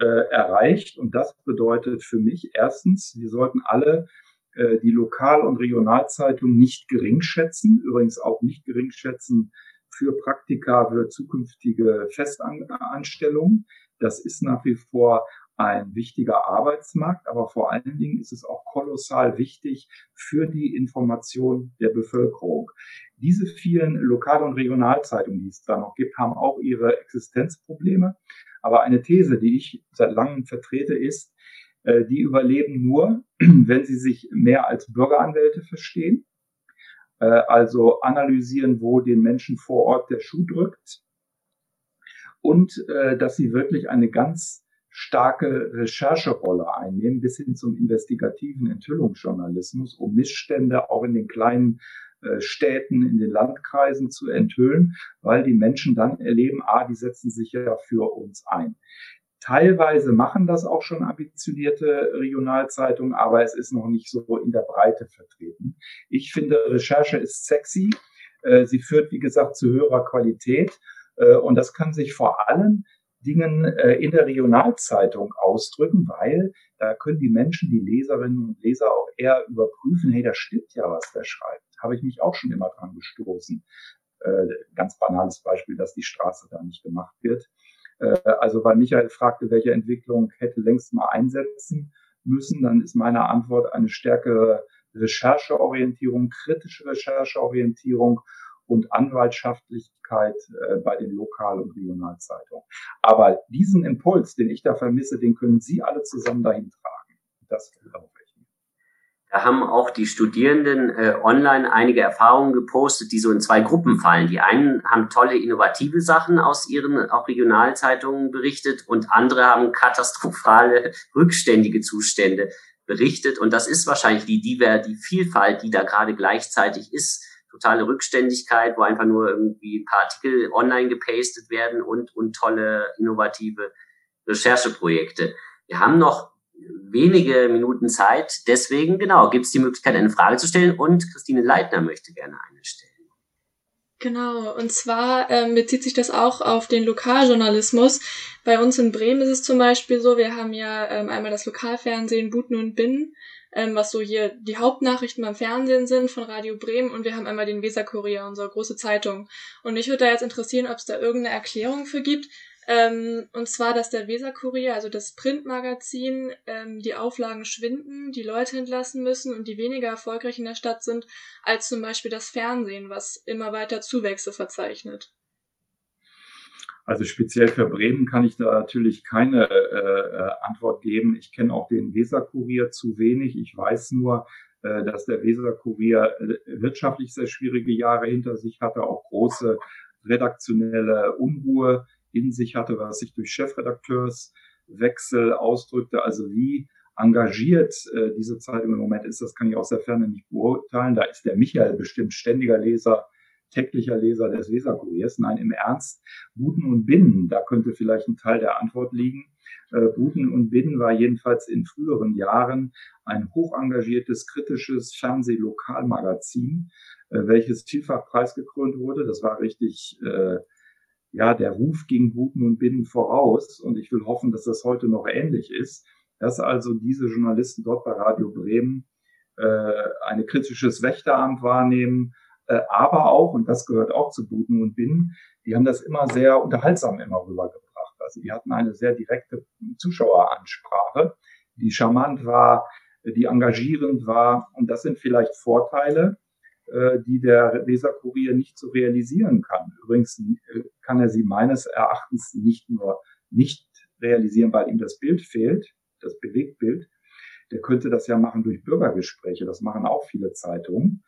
erreicht. Und das bedeutet für mich erstens, wir sollten alle äh, die Lokal- und Regionalzeitung nicht gering schätzen, übrigens auch nicht gering schätzen für Praktika, für zukünftige Festanstellungen. Das ist nach wie vor ein wichtiger Arbeitsmarkt, aber vor allen Dingen ist es auch kolossal wichtig für die Information der Bevölkerung. Diese vielen Lokal- und Regionalzeitungen, die es da noch gibt, haben auch ihre Existenzprobleme. Aber eine These, die ich seit langem vertrete, ist, äh, die überleben nur, wenn sie sich mehr als Bürgeranwälte verstehen, äh, also analysieren, wo den Menschen vor Ort der Schuh drückt und äh, dass sie wirklich eine ganz starke Rechercherolle einnehmen, bis hin zum investigativen Enthüllungsjournalismus, um Missstände auch in den kleinen äh, Städten, in den Landkreisen zu enthüllen, weil die Menschen dann erleben, ah, die setzen sich ja für uns ein. Teilweise machen das auch schon ambitionierte Regionalzeitungen, aber es ist noch nicht so in der Breite vertreten. Ich finde, Recherche ist sexy. Äh, sie führt, wie gesagt, zu höherer Qualität. Äh, und das kann sich vor allem Dingen in der Regionalzeitung ausdrücken, weil da können die Menschen, die Leserinnen und Leser auch eher überprüfen, hey, da stimmt ja, was der schreibt habe ich mich auch schon immer dran gestoßen. Äh, ganz banales Beispiel, dass die Straße da nicht gemacht wird. Äh, also weil Michael fragte, welche Entwicklung hätte längst mal einsetzen müssen, dann ist meine Antwort eine stärkere Rechercheorientierung, kritische Rechercheorientierung und Anwaltschaftlichkeit äh, bei den Lokal- und Regionalzeitungen. Aber diesen Impuls, den ich da vermisse, den können Sie alle zusammen dahin tragen. Das glaube ich. Da haben auch die Studierenden äh, online einige Erfahrungen gepostet, die so in zwei Gruppen fallen. Die einen haben tolle innovative Sachen aus ihren auch Regionalzeitungen berichtet und andere haben katastrophale rückständige Zustände berichtet. Und das ist wahrscheinlich die, die, die Vielfalt, die da gerade gleichzeitig ist. Totale Rückständigkeit, wo einfach nur irgendwie ein paar Artikel online gepastet werden und, und tolle innovative Rechercheprojekte. Wir haben noch wenige Minuten Zeit. Deswegen, genau, gibt es die Möglichkeit, eine Frage zu stellen und Christine Leitner möchte gerne eine stellen. Genau, und zwar ähm, bezieht sich das auch auf den Lokaljournalismus. Bei uns in Bremen ist es zum Beispiel so, wir haben ja ähm, einmal das Lokalfernsehen Buten und Binnen, ähm, was so hier die Hauptnachrichten beim Fernsehen sind von Radio Bremen und wir haben einmal den Weserkurier, unsere große Zeitung. Und mich würde da jetzt interessieren, ob es da irgendeine Erklärung für gibt, Ähm, und zwar, dass der Weserkurier, also das Printmagazin, ähm, die Auflagen schwinden, die Leute entlassen müssen und die weniger erfolgreich in der Stadt sind als zum Beispiel das Fernsehen, was immer weiter Zuwächse verzeichnet. Also speziell für Bremen kann ich da natürlich keine äh, äh Antwort geben. Ich kenne auch den Weserkurier zu wenig. Ich weiß nur, äh, dass der Weserkurier äh, wirtschaftlich sehr schwierige Jahre hinter sich hatte, auch große redaktionelle Unruhe in sich hatte, was sich durch Chefredakteurswechsel ausdrückte. Also wie engagiert äh, diese Zeitung im Moment ist, das kann ich aus der Ferne nicht beurteilen. Da ist der Michael bestimmt ständiger Leser, täglicher Leser des Weserkuriers. Nein, im Ernst, Buten und Binnen, da könnte vielleicht ein Teil der Antwort liegen. Äh, Buten und Binnen war jedenfalls in früheren Jahren ein hoch engagiertes, kritisches Fernsehlokalmagazin, äh, welches vielfach preisgekrönt wurde. Das war richtig äh, ja, der Ruf ging Guten und Binnen voraus und ich will hoffen, dass das heute noch ähnlich ist, dass also diese Journalisten dort bei Radio Bremen äh, ein kritisches Wächteramt wahrnehmen, aber auch, und das gehört auch zu Guten und Binnen, die haben das immer sehr unterhaltsam immer rübergebracht. Also die hatten eine sehr direkte Zuschaueransprache, die charmant war, die engagierend war und das sind vielleicht Vorteile, äh, die der Leserkurier nicht so realisieren kann. Übrigens äh, kann er sie meines Erachtens nicht nur nicht realisieren, weil ihm das Bild fehlt, das Bewegtbild. Der könnte das ja machen durch Bürgergespräche. Das machen auch viele Zeitungen,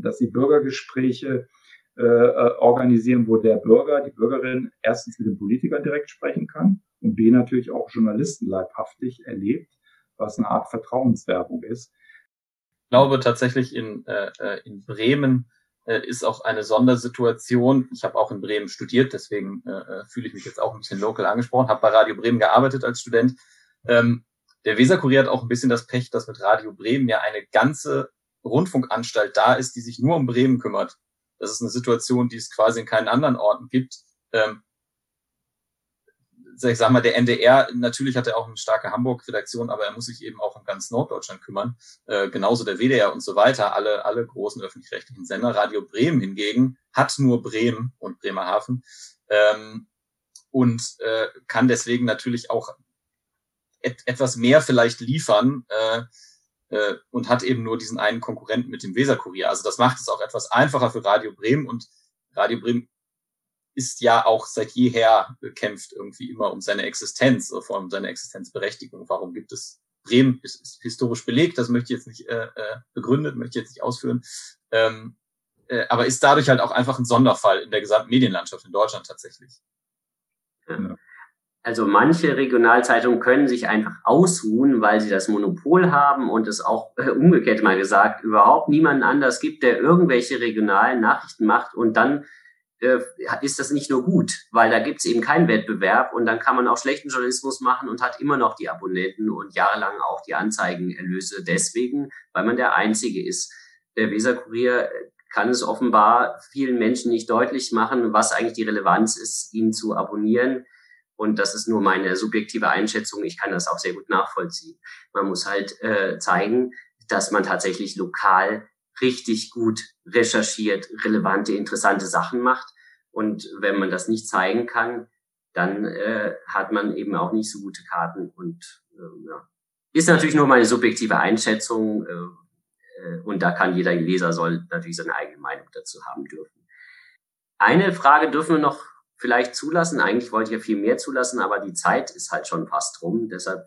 dass sie Bürgergespräche äh, organisieren, wo der Bürger, die Bürgerin erstens mit dem Politiker direkt sprechen kann und B natürlich auch Journalisten leibhaftig erlebt, was eine Art Vertrauenswerbung ist glaube tatsächlich in, äh, äh, in Bremen äh, ist auch eine Sondersituation. Ich habe auch in Bremen studiert, deswegen äh, äh, fühle ich mich jetzt auch ein bisschen local angesprochen, habe bei Radio Bremen gearbeitet als Student. Ähm, der Weserkurier hat auch ein bisschen das Pech, dass mit Radio Bremen ja eine ganze Rundfunkanstalt da ist, die sich nur um Bremen kümmert. Das ist eine Situation, die es quasi in keinen anderen Orten gibt. Ähm, ich sag mal, der NDR, natürlich hat er auch eine starke Hamburg-Redaktion, aber er muss sich eben auch um ganz Norddeutschland kümmern. Äh, genauso der WDR und so weiter, alle, alle großen öffentlich-rechtlichen Sender. Radio Bremen hingegen hat nur Bremen und Bremerhaven ähm, und äh, kann deswegen natürlich auch et etwas mehr vielleicht liefern äh, äh, und hat eben nur diesen einen Konkurrenten mit dem Weserkurier. Also das macht es auch etwas einfacher für Radio Bremen und Radio Bremen ist ja auch seit jeher gekämpft irgendwie immer um seine Existenz, vor allem um seine Existenzberechtigung. Warum gibt es Bremen? Ist, ist historisch belegt, das möchte ich jetzt nicht äh, äh, begründet, möchte ich jetzt nicht ausführen. Ähm, äh, aber ist dadurch halt auch einfach ein Sonderfall in der gesamten Medienlandschaft in Deutschland tatsächlich. Also manche Regionalzeitungen können sich einfach ausruhen, weil sie das Monopol haben und es auch äh, umgekehrt mal gesagt überhaupt niemanden anders gibt, der irgendwelche regionalen Nachrichten macht und dann äh, ist das nicht nur gut, weil da gibt es eben keinen Wettbewerb und dann kann man auch schlechten Journalismus machen und hat immer noch die Abonnenten und jahrelang auch die Anzeigenerlöse deswegen, weil man der Einzige ist. Der Weserkurier kann es offenbar vielen Menschen nicht deutlich machen, was eigentlich die Relevanz ist, ihn zu abonnieren. Und das ist nur meine subjektive Einschätzung. Ich kann das auch sehr gut nachvollziehen. Man muss halt äh, zeigen, dass man tatsächlich lokal richtig gut recherchiert, relevante, interessante Sachen macht. Und wenn man das nicht zeigen kann, dann äh, hat man eben auch nicht so gute Karten. Und äh, ja. ist natürlich nur meine subjektive Einschätzung. Äh, äh, und da kann jeder Leser soll natürlich seine eigene Meinung dazu haben dürfen. Eine Frage dürfen wir noch vielleicht zulassen. Eigentlich wollte ich ja viel mehr zulassen, aber die Zeit ist halt schon fast rum. Deshalb.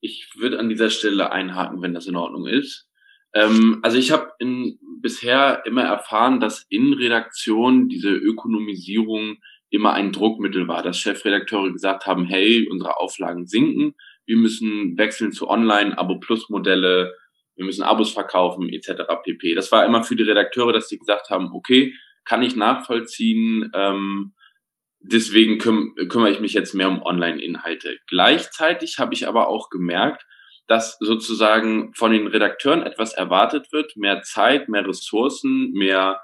Ich würde an dieser Stelle einhaken, wenn das in Ordnung ist. Ähm, also ich habe bisher immer erfahren, dass in Redaktionen diese Ökonomisierung immer ein Druckmittel war, dass Chefredakteure gesagt haben, hey, unsere Auflagen sinken, wir müssen wechseln zu Online-Abo-Plus-Modelle, wir müssen Abos verkaufen, etc. pp. Das war immer für die Redakteure, dass sie gesagt haben, okay, kann ich nachvollziehen, ähm, deswegen küm kümmere ich mich jetzt mehr um Online-Inhalte. Gleichzeitig habe ich aber auch gemerkt, dass sozusagen von den Redakteuren etwas erwartet wird, mehr Zeit, mehr Ressourcen, mehr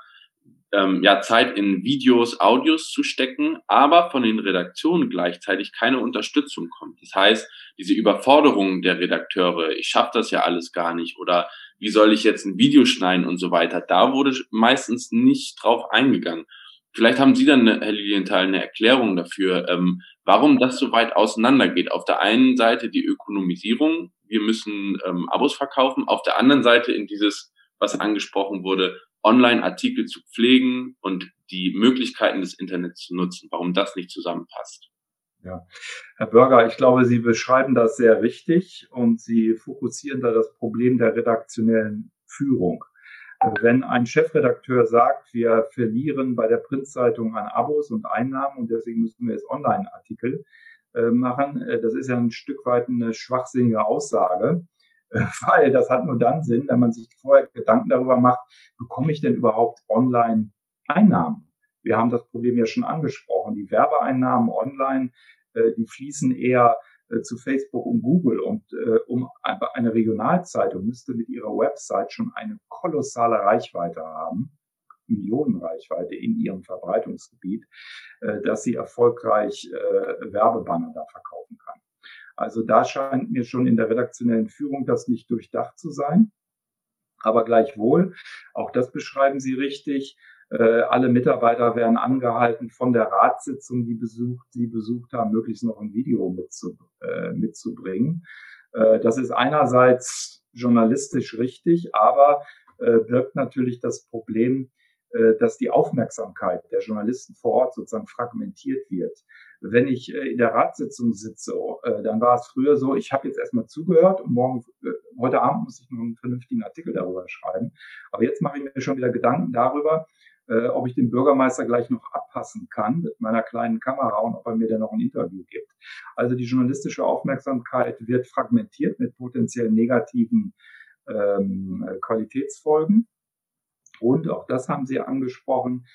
ähm, ja, Zeit in Videos, Audios zu stecken, aber von den Redaktionen gleichzeitig keine Unterstützung kommt. Das heißt, diese Überforderung der Redakteure, ich schaffe das ja alles gar nicht oder wie soll ich jetzt ein Video schneiden und so weiter, da wurde meistens nicht drauf eingegangen. Vielleicht haben Sie dann, Herr Lilienthal, eine Erklärung dafür, ähm, warum das so weit auseinandergeht. Auf der einen Seite die Ökonomisierung, wir müssen ähm, Abos verkaufen, auf der anderen Seite in dieses, was angesprochen wurde, Online-Artikel zu pflegen und die Möglichkeiten des Internets zu nutzen, warum das nicht zusammenpasst. Ja, Herr Bürger, ich glaube, Sie beschreiben das sehr richtig und Sie fokussieren da das Problem der redaktionellen Führung. Wenn ein Chefredakteur sagt, wir verlieren bei der Printzeitung an Abos und Einnahmen und deswegen müssen wir jetzt Online-Artikel äh, machen, äh, das ist ja ein Stück weit eine schwachsinnige Aussage, äh, weil das hat nur dann Sinn, wenn man sich vorher Gedanken darüber macht, bekomme ich denn überhaupt Online-Einnahmen? Wir haben das Problem ja schon angesprochen. Die Werbeeinnahmen online, die fließen eher zu Facebook und Google. Und äh, um eine Regionalzeitung müsste mit ihrer Website schon eine kolossale Reichweite haben, Millionenreichweite in ihrem Verbreitungsgebiet, äh, dass sie erfolgreich äh, Werbebanner da verkaufen kann. Also da scheint mir schon in der redaktionellen Führung das nicht durchdacht zu sein. Aber gleichwohl, auch das beschreiben Sie richtig, äh, alle Mitarbeiter werden angehalten, von der Ratssitzung, die besucht, sie besucht haben, möglichst noch ein Video mitzu, äh, mitzubringen. Äh, das ist einerseits journalistisch richtig, aber äh, birgt natürlich das Problem, äh, dass die Aufmerksamkeit der Journalisten vor Ort sozusagen fragmentiert wird. Wenn ich äh, in der Ratssitzung sitze, äh, dann war es früher so, ich habe jetzt erstmal zugehört und morgen, äh, heute Abend muss ich noch einen vernünftigen Artikel darüber schreiben. Aber jetzt mache ich mir schon wieder Gedanken darüber, äh, ob ich den Bürgermeister gleich noch abpassen kann mit meiner kleinen Kamera und ob er mir denn noch ein Interview gibt. Also die journalistische Aufmerksamkeit wird fragmentiert mit potenziell negativen ähm, Qualitätsfolgen. Und auch das haben Sie angesprochen.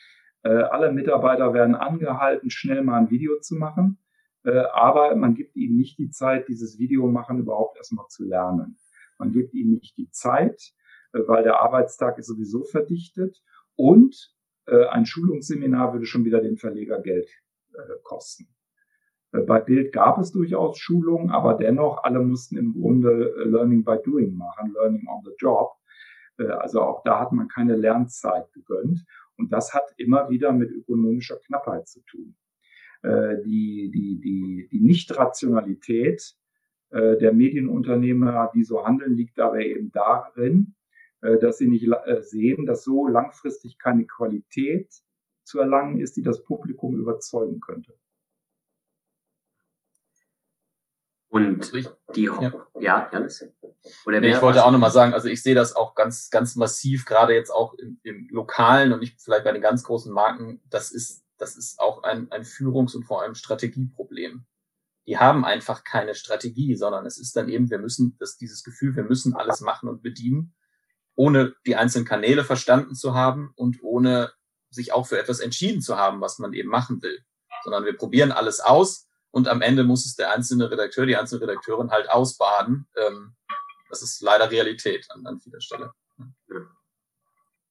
Äh, alle Mitarbeiter werden angehalten, schnell mal ein Video zu machen. Äh, aber man gibt ihnen nicht die Zeit, dieses Video machen überhaupt erstmal zu lernen. Man gibt ihnen nicht die Zeit, äh, weil der Arbeitstag ist sowieso verdichtet. Und ein Schulungsseminar würde schon wieder den Verleger Geld äh, kosten. Äh, bei Bild gab es durchaus Schulungen, aber dennoch, alle mussten im Grunde Learning by Doing machen, Learning on the Job. Also auch da hat man keine Lernzeit gegönnt. Und das hat immer wieder mit ökonomischer Knappheit zu tun. Die, die, die, die Nichtrationalität der Medienunternehmer, die so handeln, liegt dabei eben darin, äh, dass sie nicht äh, sehen, dass so langfristig keine Qualität zu erlangen ist, die das Publikum überzeugen könnte. Und die, ja, ja Janis? Oder nee, ich wollte auch nochmal sagen, also ich sehe das auch ganz, ganz massiv, gerade jetzt auch im, im Lokalen und nicht vielleicht bei den ganz großen Marken. Das ist, das ist auch ein, ein Führungs- und vor allem Strategieproblem. Die haben einfach keine Strategie, sondern es ist dann eben, wir müssen, das, dieses Gefühl, wir müssen alles machen und bedienen ohne die einzelnen Kanäle verstanden zu haben und ohne sich auch für etwas entschieden zu haben, was man eben machen will. Sondern wir probieren alles aus und am Ende muss es der einzelne Redakteur, die einzelne Redakteurin halt ausbaden. Ähm, das ist leider Realität an, an vieler Stelle.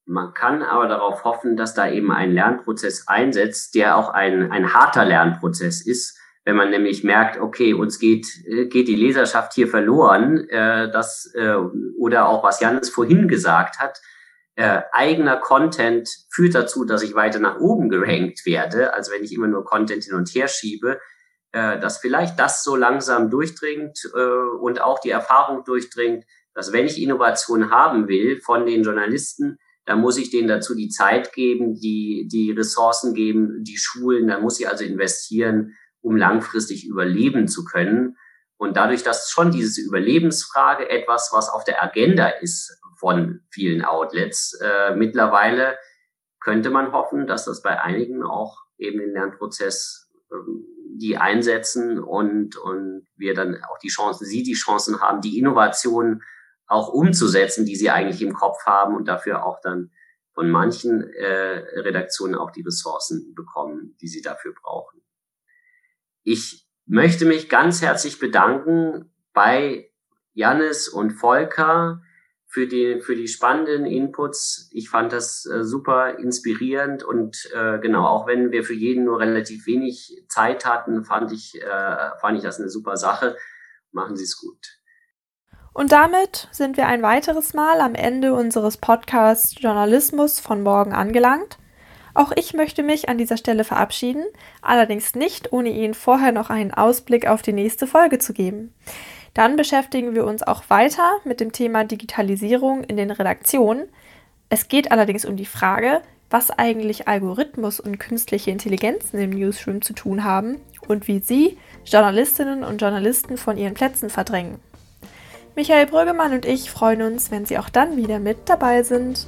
Man kann aber darauf hoffen, dass da eben ein Lernprozess einsetzt, der auch ein, ein harter Lernprozess ist, wenn man nämlich merkt, okay, uns geht, äh, geht die Leserschaft hier verloren, äh, das, äh, oder auch was Janis vorhin gesagt hat, äh, eigener Content führt dazu, dass ich weiter nach oben gerankt werde, also wenn ich immer nur Content hin und her schiebe, äh, dass vielleicht das so langsam durchdringt äh, und auch die Erfahrung durchdringt, dass wenn ich Innovation haben will von den Journalisten, dann muss ich denen dazu die Zeit geben, die, die Ressourcen geben, die Schulen, dann muss ich also investieren, um langfristig überleben zu können. Und dadurch, dass schon diese Überlebensfrage etwas, was auf der Agenda ist von vielen Outlets, äh, mittlerweile könnte man hoffen, dass das bei einigen auch eben den Lernprozess ähm, die einsetzen und, und wir dann auch die Chancen, sie die Chancen haben, die Innovationen auch umzusetzen, die sie eigentlich im Kopf haben und dafür auch dann von manchen äh, Redaktionen auch die Ressourcen bekommen, die sie dafür brauchen. Ich möchte mich ganz herzlich bedanken bei Jannis und Volker für die, für die spannenden Inputs. Ich fand das äh, super inspirierend und äh, genau, auch wenn wir für jeden nur relativ wenig Zeit hatten, fand ich, äh, fand ich das eine super Sache. Machen Sie es gut. Und damit sind wir ein weiteres Mal am Ende unseres Podcasts Journalismus von morgen angelangt. Auch ich möchte mich an dieser Stelle verabschieden, allerdings nicht, ohne Ihnen vorher noch einen Ausblick auf die nächste Folge zu geben. Dann beschäftigen wir uns auch weiter mit dem Thema Digitalisierung in den Redaktionen. Es geht allerdings um die Frage, was eigentlich Algorithmus und künstliche Intelligenzen im Newsroom zu tun haben und wie sie Journalistinnen und Journalisten von ihren Plätzen verdrängen. Michael Brüggemann und ich freuen uns, wenn Sie auch dann wieder mit dabei sind.